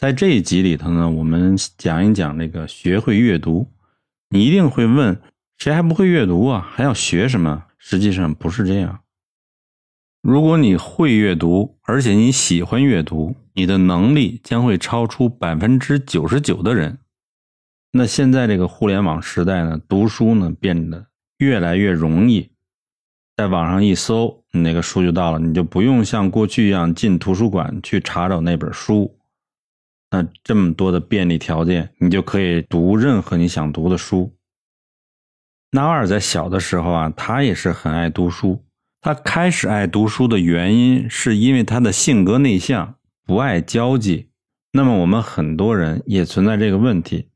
在这一集里头呢，我们讲一讲这个学会阅读。你一定会问，谁还不会阅读啊？还要学什么？实际上不是这样。如果你会阅读，而且你喜欢阅读，你的能力将会超出百分之九十九的人。那现在这个互联网时代呢，读书呢变得越来越容易，在网上一搜，你那个书就到了，你就不用像过去一样进图书馆去查找那本书。那这么多的便利条件，你就可以读任何你想读的书。纳瓦尔在小的时候啊，他也是很爱读书。他开始爱读书的原因，是因为他的性格内向，不爱交际。那么我们很多人也存在这个问题，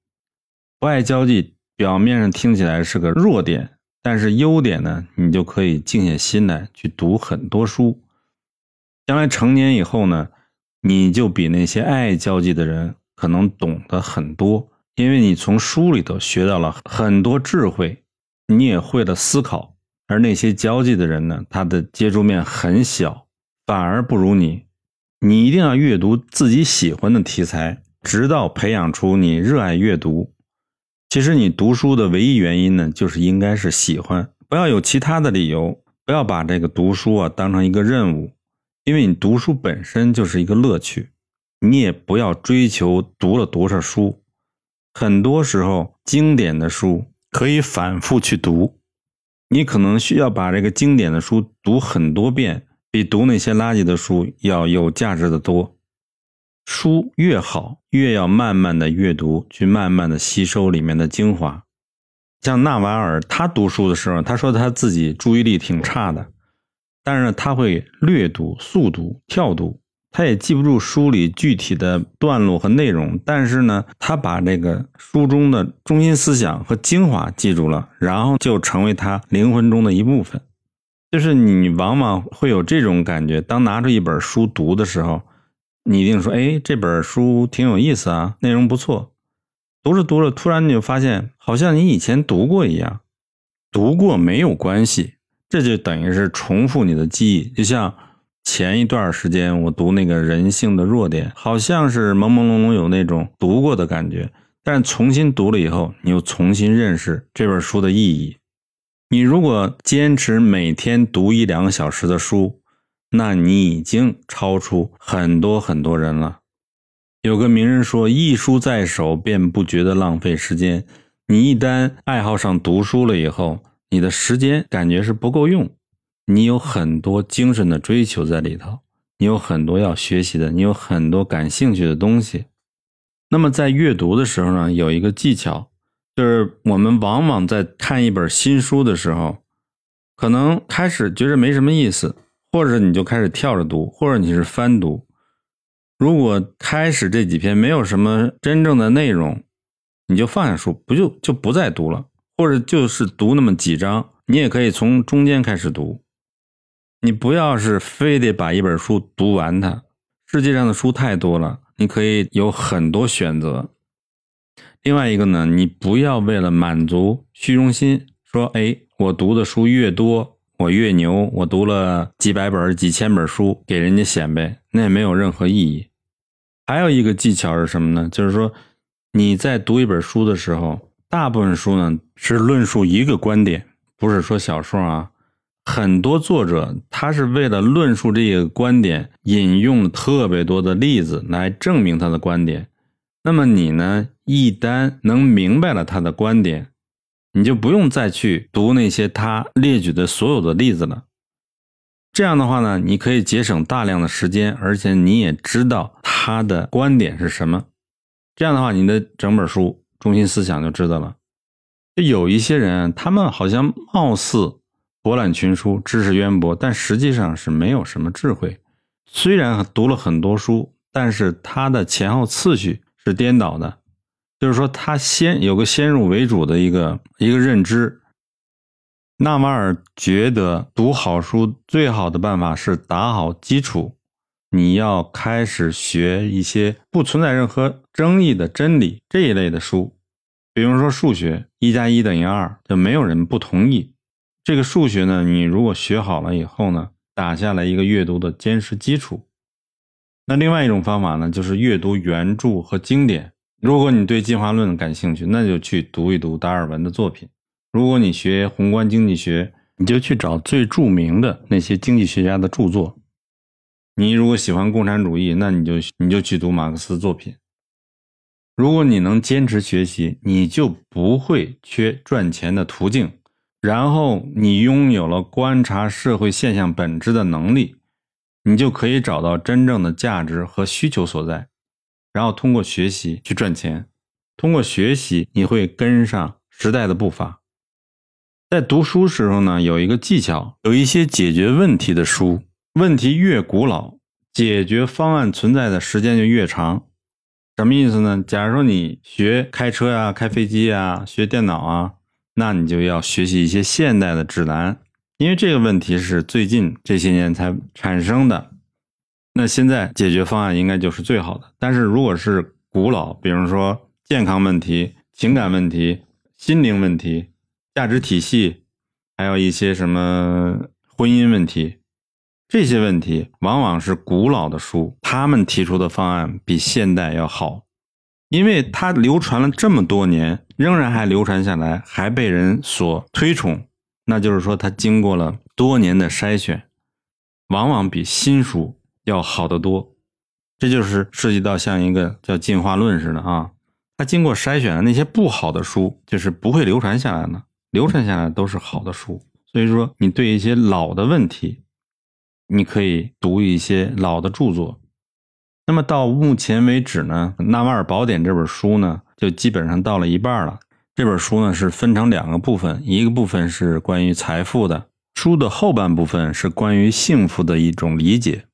不爱交际，表面上听起来是个弱点，但是优点呢，你就可以静下心来去读很多书。将来成年以后呢？你就比那些爱交际的人可能懂得很多，因为你从书里头学到了很多智慧，你也会了思考。而那些交际的人呢，他的接触面很小，反而不如你。你一定要阅读自己喜欢的题材，直到培养出你热爱阅读。其实你读书的唯一原因呢，就是应该是喜欢，不要有其他的理由，不要把这个读书啊当成一个任务。因为你读书本身就是一个乐趣，你也不要追求读了多少书。很多时候，经典的书可以反复去读，你可能需要把这个经典的书读很多遍，比读那些垃圾的书要有价值的多。书越好，越要慢慢的阅读，去慢慢的吸收里面的精华。像纳瓦尔，他读书的时候，他说他自己注意力挺差的。但是他会略读、速读、跳读，他也记不住书里具体的段落和内容。但是呢，他把这个书中的中心思想和精华记住了，然后就成为他灵魂中的一部分。就是你往往会有这种感觉：当拿出一本书读的时候，你一定说：“哎，这本书挺有意思啊，内容不错。”读着读着，突然你就发现，好像你以前读过一样。读过没有关系。这就等于是重复你的记忆，就像前一段时间我读那个人性的弱点，好像是朦朦胧胧有那种读过的感觉，但重新读了以后，你又重新认识这本书的意义。你如果坚持每天读一两个小时的书，那你已经超出很多很多人了。有个名人说：“一书在手，便不觉得浪费时间。”你一旦爱好上读书了以后，你的时间感觉是不够用，你有很多精神的追求在里头，你有很多要学习的，你有很多感兴趣的东西。那么在阅读的时候呢，有一个技巧，就是我们往往在看一本新书的时候，可能开始觉着没什么意思，或者你就开始跳着读，或者你是翻读。如果开始这几篇没有什么真正的内容，你就放下书，不就就不再读了。或者就是读那么几章，你也可以从中间开始读。你不要是非得把一本书读完它。世界上的书太多了，你可以有很多选择。另外一个呢，你不要为了满足虚荣心，说哎，我读的书越多，我越牛，我读了几百本、几千本书，给人家显摆，那也没有任何意义。还有一个技巧是什么呢？就是说你在读一本书的时候。大部分书呢是论述一个观点，不是说小说啊。很多作者他是为了论述这个观点，引用特别多的例子来证明他的观点。那么你呢，一旦能明白了他的观点，你就不用再去读那些他列举的所有的例子了。这样的话呢，你可以节省大量的时间，而且你也知道他的观点是什么。这样的话，你的整本书。中心思想就知道了。有一些人，他们好像貌似博览群书、知识渊博，但实际上是没有什么智慧。虽然读了很多书，但是他的前后次序是颠倒的。就是说，他先有个先入为主的一个一个认知。纳瓦尔觉得，读好书最好的办法是打好基础。你要开始学一些不存在任何争议的真理这一类的书，比如说数学，一加一等于二，就没有人不同意。这个数学呢，你如果学好了以后呢，打下来一个阅读的坚实基础。那另外一种方法呢，就是阅读原著和经典。如果你对进化论感兴趣，那就去读一读达尔文的作品；如果你学宏观经济学，你就去找最著名的那些经济学家的著作。你如果喜欢共产主义，那你就你就去读马克思作品。如果你能坚持学习，你就不会缺赚钱的途径。然后你拥有了观察社会现象本质的能力，你就可以找到真正的价值和需求所在，然后通过学习去赚钱。通过学习，你会跟上时代的步伐。在读书时候呢，有一个技巧，有一些解决问题的书，问题越古老，解决方案存在的时间就越长。什么意思呢？假如说你学开车呀、开飞机呀、学电脑啊，那你就要学习一些现代的指南，因为这个问题是最近这些年才产生的。那现在解决方案应该就是最好的。但是如果是古老，比如说健康问题、情感问题、心灵问题、价值体系，还有一些什么婚姻问题。这些问题往往是古老的书，他们提出的方案比现代要好，因为它流传了这么多年，仍然还流传下来，还被人所推崇。那就是说，它经过了多年的筛选，往往比新书要好得多。这就是涉及到像一个叫进化论似的啊，它经过筛选的那些不好的书，就是不会流传下来的，流传下来都是好的书。所以说，你对一些老的问题。你可以读一些老的著作，那么到目前为止呢，《纳瓦尔宝典》这本书呢，就基本上到了一半了。这本书呢是分成两个部分，一个部分是关于财富的，书的后半部分是关于幸福的一种理解。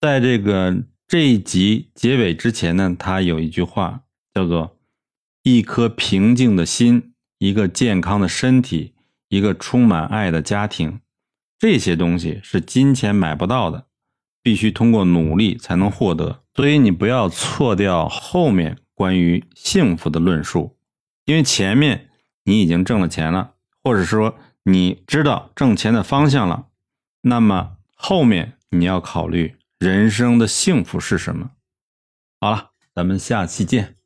在这个这一集结尾之前呢，他有一句话叫做“一颗平静的心，一个健康的身体，一个充满爱的家庭”。这些东西是金钱买不到的，必须通过努力才能获得。所以你不要错掉后面关于幸福的论述，因为前面你已经挣了钱了，或者说你知道挣钱的方向了，那么后面你要考虑人生的幸福是什么。好了，咱们下期见。